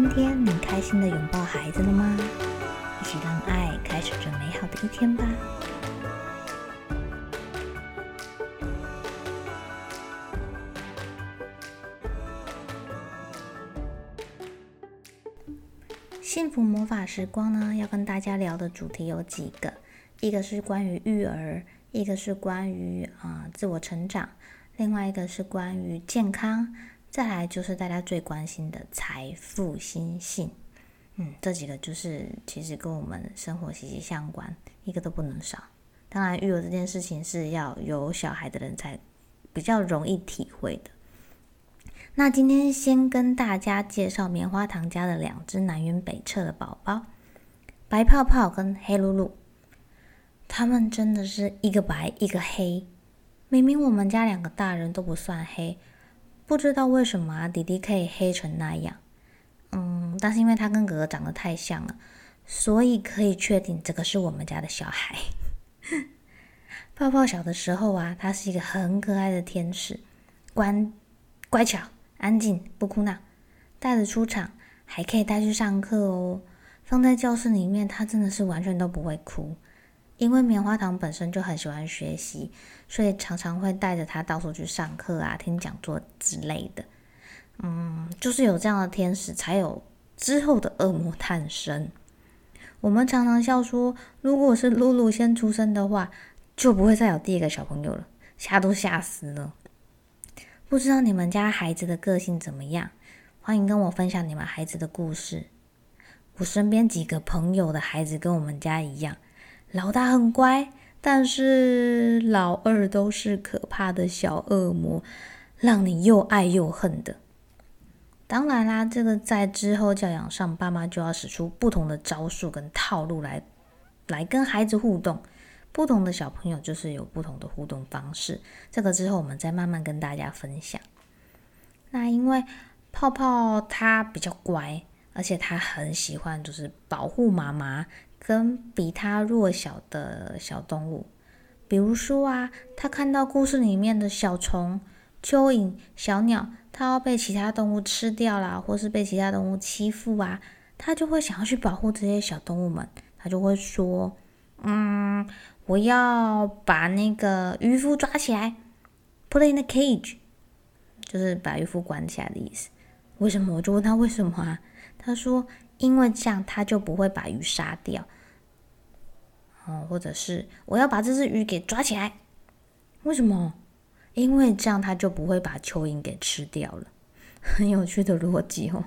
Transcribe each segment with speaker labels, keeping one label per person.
Speaker 1: 今天你开心的拥抱孩子了吗？一起让爱开始这美好的一天吧。幸福魔法时光呢，要跟大家聊的主题有几个，一个是关于育儿，一个是关于啊自我成长，另外一个是关于健康。再来就是大家最关心的财富心性，嗯，这几个就是其实跟我们生活息息相关，一个都不能少。当然，育儿这件事情是要有小孩的人才比较容易体会的。那今天先跟大家介绍棉花糖家的两只南辕北辙的宝宝，白泡泡跟黑露露，他们真的是一个白一个黑。明明我们家两个大人都不算黑。不知道为什么啊，弟弟可以黑成那样，嗯，但是因为他跟哥哥长得太像了，所以可以确定这个是我们家的小孩。泡泡小的时候啊，他是一个很可爱的天使，乖乖巧、安静、不哭闹，带着出场，还可以带去上课哦。放在教室里面，他真的是完全都不会哭。因为棉花糖本身就很喜欢学习，所以常常会带着他到处去上课啊、听讲座之类的。嗯，就是有这样的天使，才有之后的恶魔诞生。我们常常笑说，如果是露露先出生的话，就不会再有第一个小朋友了，吓都吓死了。不知道你们家孩子的个性怎么样？欢迎跟我分享你们孩子的故事。我身边几个朋友的孩子跟我们家一样。老大很乖，但是老二都是可怕的小恶魔，让你又爱又恨的。当然啦，这个在之后教养上，爸妈就要使出不同的招数跟套路来，来跟孩子互动。不同的小朋友就是有不同的互动方式，这个之后我们再慢慢跟大家分享。那因为泡泡他比较乖，而且他很喜欢就是保护妈妈。跟比他弱小的小动物，比如说啊，他看到故事里面的小虫、蚯蚓、小鸟，它要被其他动物吃掉啦，或是被其他动物欺负啊，他就会想要去保护这些小动物们。他就会说：“嗯，我要把那个渔夫抓起来，put in the cage，就是把渔夫关起来的意思。为什么？我就问他为什么啊？他说。因为这样，他就不会把鱼杀掉，哦，或者是我要把这只鱼给抓起来，为什么？因为这样，他就不会把蚯蚓给吃掉了。很有趣的逻辑哦。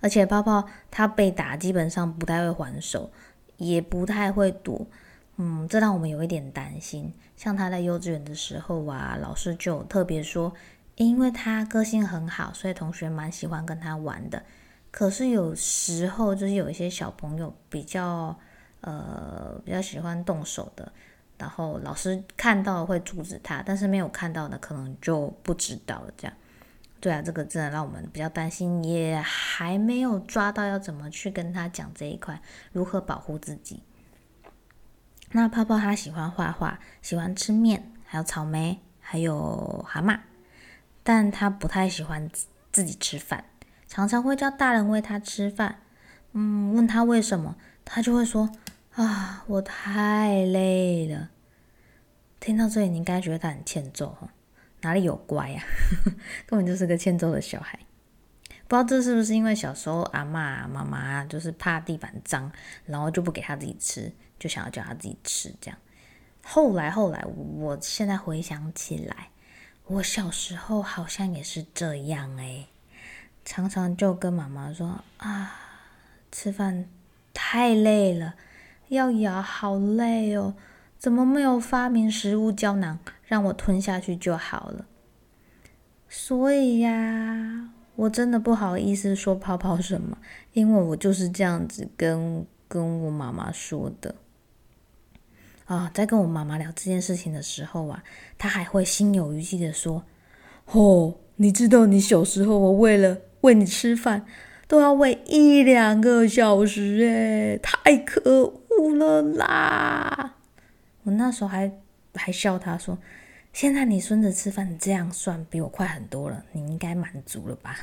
Speaker 1: 而且泡泡他被打，基本上不太会还手，也不太会躲，嗯，这让我们有一点担心。像他在幼稚园的时候啊，老师就特别说，因为他个性很好，所以同学蛮喜欢跟他玩的。可是有时候就是有一些小朋友比较呃比较喜欢动手的，然后老师看到会阻止他，但是没有看到的可能就不知道了。这样，对啊，这个真的让我们比较担心，也还没有抓到要怎么去跟他讲这一块，如何保护自己。那泡泡他喜欢画画，喜欢吃面，还有草莓，还有蛤蟆，但他不太喜欢自己吃饭。常常会叫大人喂他吃饭，嗯，问他为什么，他就会说：“啊，我太累了。”听到这里，你应该觉得他很欠揍哈，哪里有乖呀？根本就是个欠揍的小孩。不知道这是不是因为小时候阿妈妈妈就是怕地板脏，然后就不给他自己吃，就想要叫他自己吃这样。后来后来，我现在回想起来，我小时候好像也是这样诶。常常就跟妈妈说啊，吃饭太累了，要咬好累哦，怎么没有发明食物胶囊让我吞下去就好了？所以呀，我真的不好意思说泡泡什么，因为我就是这样子跟跟我妈妈说的。啊，在跟我妈妈聊这件事情的时候啊，她还会心有余悸的说：“哦，你知道你小时候我为了喂你吃饭，都要喂一两个小时，诶，太可恶了啦！”我那时候还还笑他说：“现在你孙子吃饭这样算，比我快很多了，你应该满足了吧？”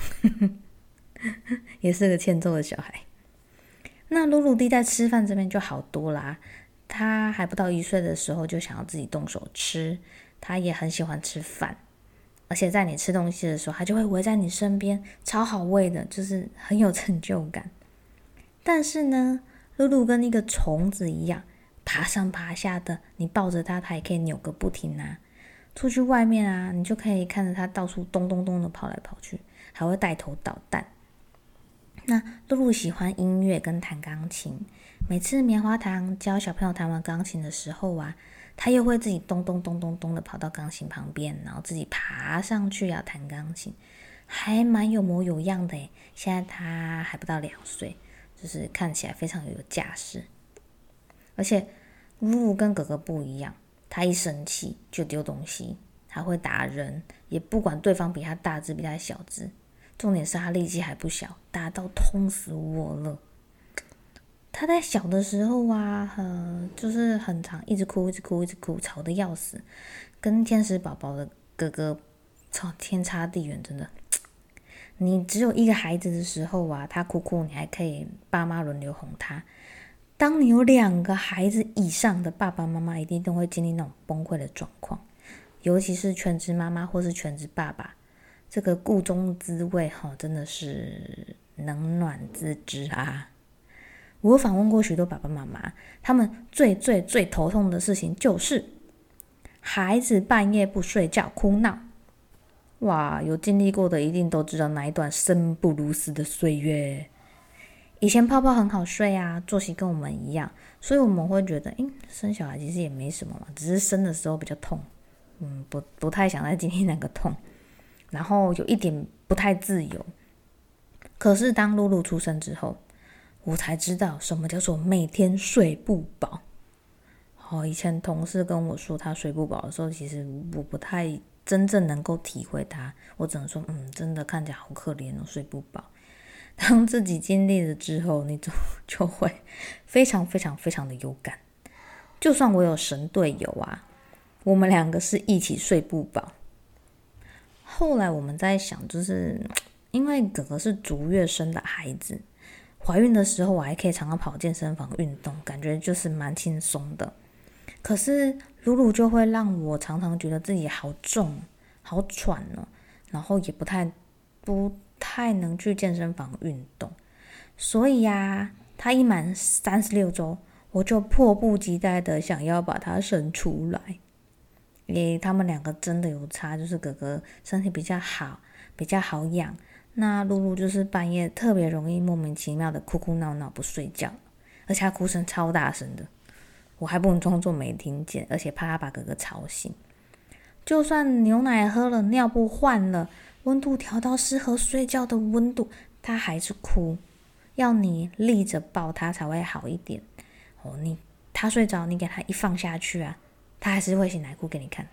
Speaker 1: 也是个欠揍的小孩。那鲁鲁弟在吃饭这边就好多啦。他还不到一岁的时候就想要自己动手吃，他也很喜欢吃饭，而且在你吃东西的时候，它就会围在你身边，超好喂的，就是很有成就感。但是呢，露露跟一个虫子一样，爬上爬下的，你抱着它，它也可以扭个不停啊。出去外面啊，你就可以看着它到处咚咚咚的跑来跑去，还会带头捣蛋。那露露喜欢音乐跟弹钢琴。每次棉花糖教小朋友弹完钢琴的时候啊，他又会自己咚咚咚咚咚的跑到钢琴旁边，然后自己爬上去要弹钢琴，还蛮有模有样的诶。现在他还不到两岁，就是看起来非常有架势。而且露露跟哥哥不一样，他一生气就丢东西，还会打人，也不管对方比他大只比他小只。重点是他力气还不小，打到痛死我了。他在小的时候啊，呃，就是很长，一直哭，一直哭，一直哭，吵得要死，跟天使宝宝的哥哥，操，天差地远，真的。你只有一个孩子的时候啊，他哭哭，你还可以爸妈轮流哄他。当你有两个孩子以上的爸爸妈妈，一定都会经历那种崩溃的状况，尤其是全职妈妈或是全职爸爸，这个故中滋味哈，真的是冷暖自知啊。我访问过许多爸爸妈妈，他们最最最头痛的事情就是孩子半夜不睡觉哭闹。哇，有经历过的一定都知道那一段生不如死的岁月。以前泡泡很好睡啊，作息跟我们一样，所以我们会觉得，诶，生小孩其实也没什么嘛，只是生的时候比较痛，嗯，不不太想再经历那个痛，然后有一点不太自由。可是当露露出生之后，我才知道什么叫做每天睡不饱。好，以前同事跟我说他睡不饱的时候，其实我不太真正能够体会他。我只能说，嗯，真的看起来好可怜哦，睡不饱。当自己经历了之后，你就就会非常非常非常的有感。就算我有神队友啊，我们两个是一起睡不饱。后来我们在想，就是因为哥哥是逐月生的孩子。怀孕的时候，我还可以常常跑健身房运动，感觉就是蛮轻松的。可是露露就会让我常常觉得自己好重、好喘呢，然后也不太、不太能去健身房运动。所以呀，她一满三十六周，我就迫不及待的想要把她生出来。诶，他们两个真的有差，就是哥哥身体比较好，比较好养。那露露就是半夜特别容易莫名其妙的哭哭闹闹不睡觉，而且她哭声超大声的，我还不能装作没听见，而且怕她把哥哥吵醒。就算牛奶喝了，尿布换了，温度调到适合睡觉的温度，她还是哭，要你立着抱她才会好一点。哦，你她睡着，你给她一放下去啊，她还是会醒来哭给你看。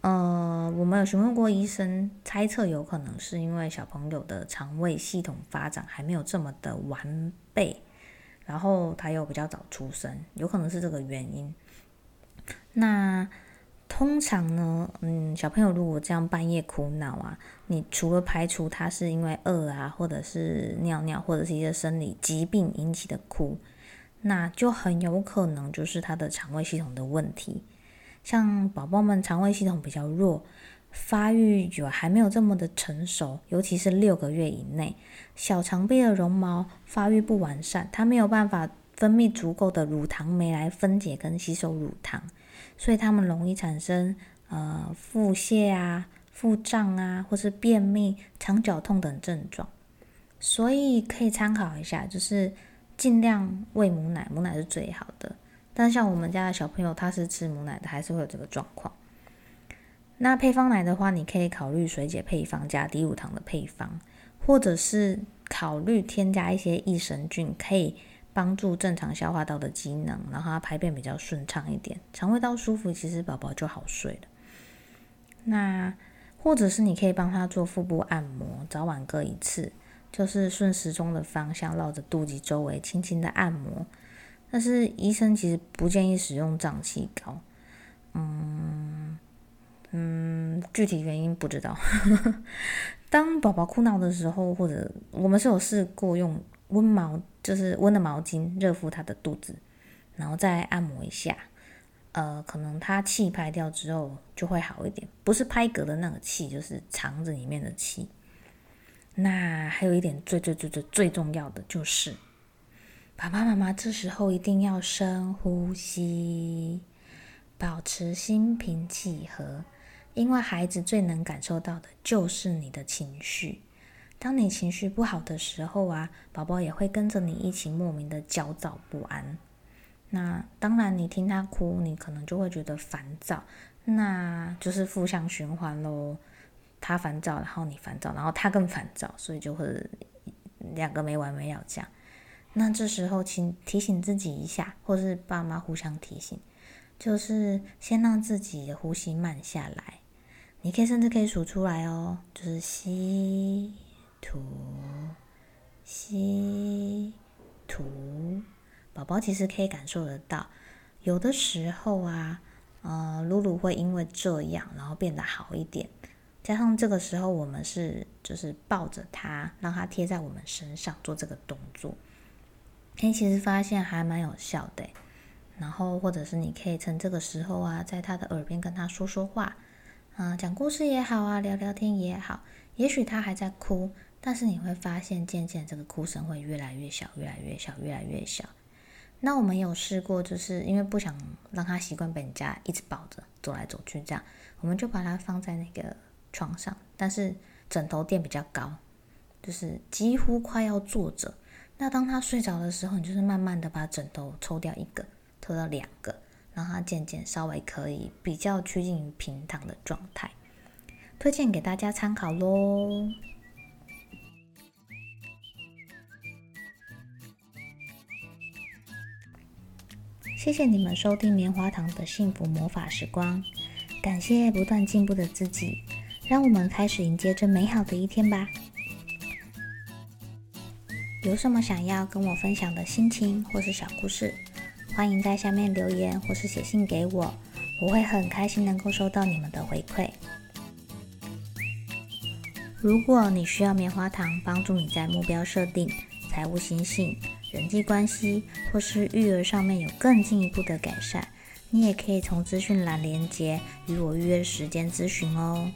Speaker 1: 呃，我们有询问过医生，猜测有可能是因为小朋友的肠胃系统发展还没有这么的完备，然后他又比较早出生，有可能是这个原因。那通常呢，嗯，小朋友如果这样半夜哭闹啊，你除了排除他是因为饿啊，或者是尿尿，或者是一些生理疾病引起的哭，那就很有可能就是他的肠胃系统的问题。像宝宝们肠胃系统比较弱，发育有还没有这么的成熟，尤其是六个月以内，小肠壁的绒毛发育不完善，它没有办法分泌足够的乳糖酶来分解跟吸收乳糖，所以它们容易产生呃腹泻啊、腹胀啊，或是便秘、肠绞痛等症状。所以可以参考一下，就是尽量喂母奶，母奶是最好的。但像我们家的小朋友，他是吃母奶的，还是会有这个状况。那配方奶的话，你可以考虑水解配方加低乳糖的配方，或者是考虑添加一些益生菌，可以帮助正常消化道的机能，然后它排便比较顺畅一点，肠胃道舒服，其实宝宝就好睡了。那或者是你可以帮他做腹部按摩，早晚各一次，就是顺时钟的方向绕着肚脐周围轻轻的按摩。但是医生其实不建议使用胀气膏，嗯嗯，具体原因不知道。当宝宝哭闹的时候，或者我们是有试过用温毛，就是温的毛巾热敷他的肚子，然后再按摩一下。呃，可能他气排掉之后就会好一点，不是拍嗝的那个气，就是肠子里面的气。那还有一点最最最最最重要的就是，爸爸妈妈这时候一定要深呼吸，保持心平气和，因为孩子最能感受到的就是你的情绪。当你情绪不好的时候啊，宝宝也会跟着你一起莫名的焦躁不安。那当然，你听他哭，你可能就会觉得烦躁，那就是负向循环喽。他烦躁，然后你烦躁，然后他更烦躁，所以就会两个没完没了这样。那这时候，请提醒自己一下，或是爸妈互相提醒，就是先让自己的呼吸慢下来。你可以甚至可以数出来哦，就是吸吐，吸吐。宝宝其实可以感受得到，有的时候啊，呃，露露会因为这样，然后变得好一点。加上这个时候，我们是就是抱着他，让他贴在我们身上做这个动作，哎，其实发现还蛮有效的。然后或者是你可以趁这个时候啊，在他的耳边跟他说说话，啊，讲故事也好啊，聊聊天也好。也许他还在哭，但是你会发现，渐渐这个哭声会越来越小，越来越小，越来越小。那我们有试过，就是因为不想让他习惯被人家一直抱着走来走去，这样我们就把它放在那个床上，但是枕头垫比较高，就是几乎快要坐着。那当他睡着的时候，你就是慢慢的把枕头抽掉一个，抽到两个，让他渐渐稍微可以比较趋近于平躺的状态，推荐给大家参考喽。谢谢你们收听棉花糖的幸福魔法时光，感谢不断进步的自己，让我们开始迎接这美好的一天吧。有什么想要跟我分享的心情或是小故事，欢迎在下面留言或是写信给我，我会很开心能够收到你们的回馈。如果你需要棉花糖帮助你在目标设定、财务心性。人际关系或是育儿上面有更进一步的改善，你也可以从资讯栏连接与我预约时间咨询哦。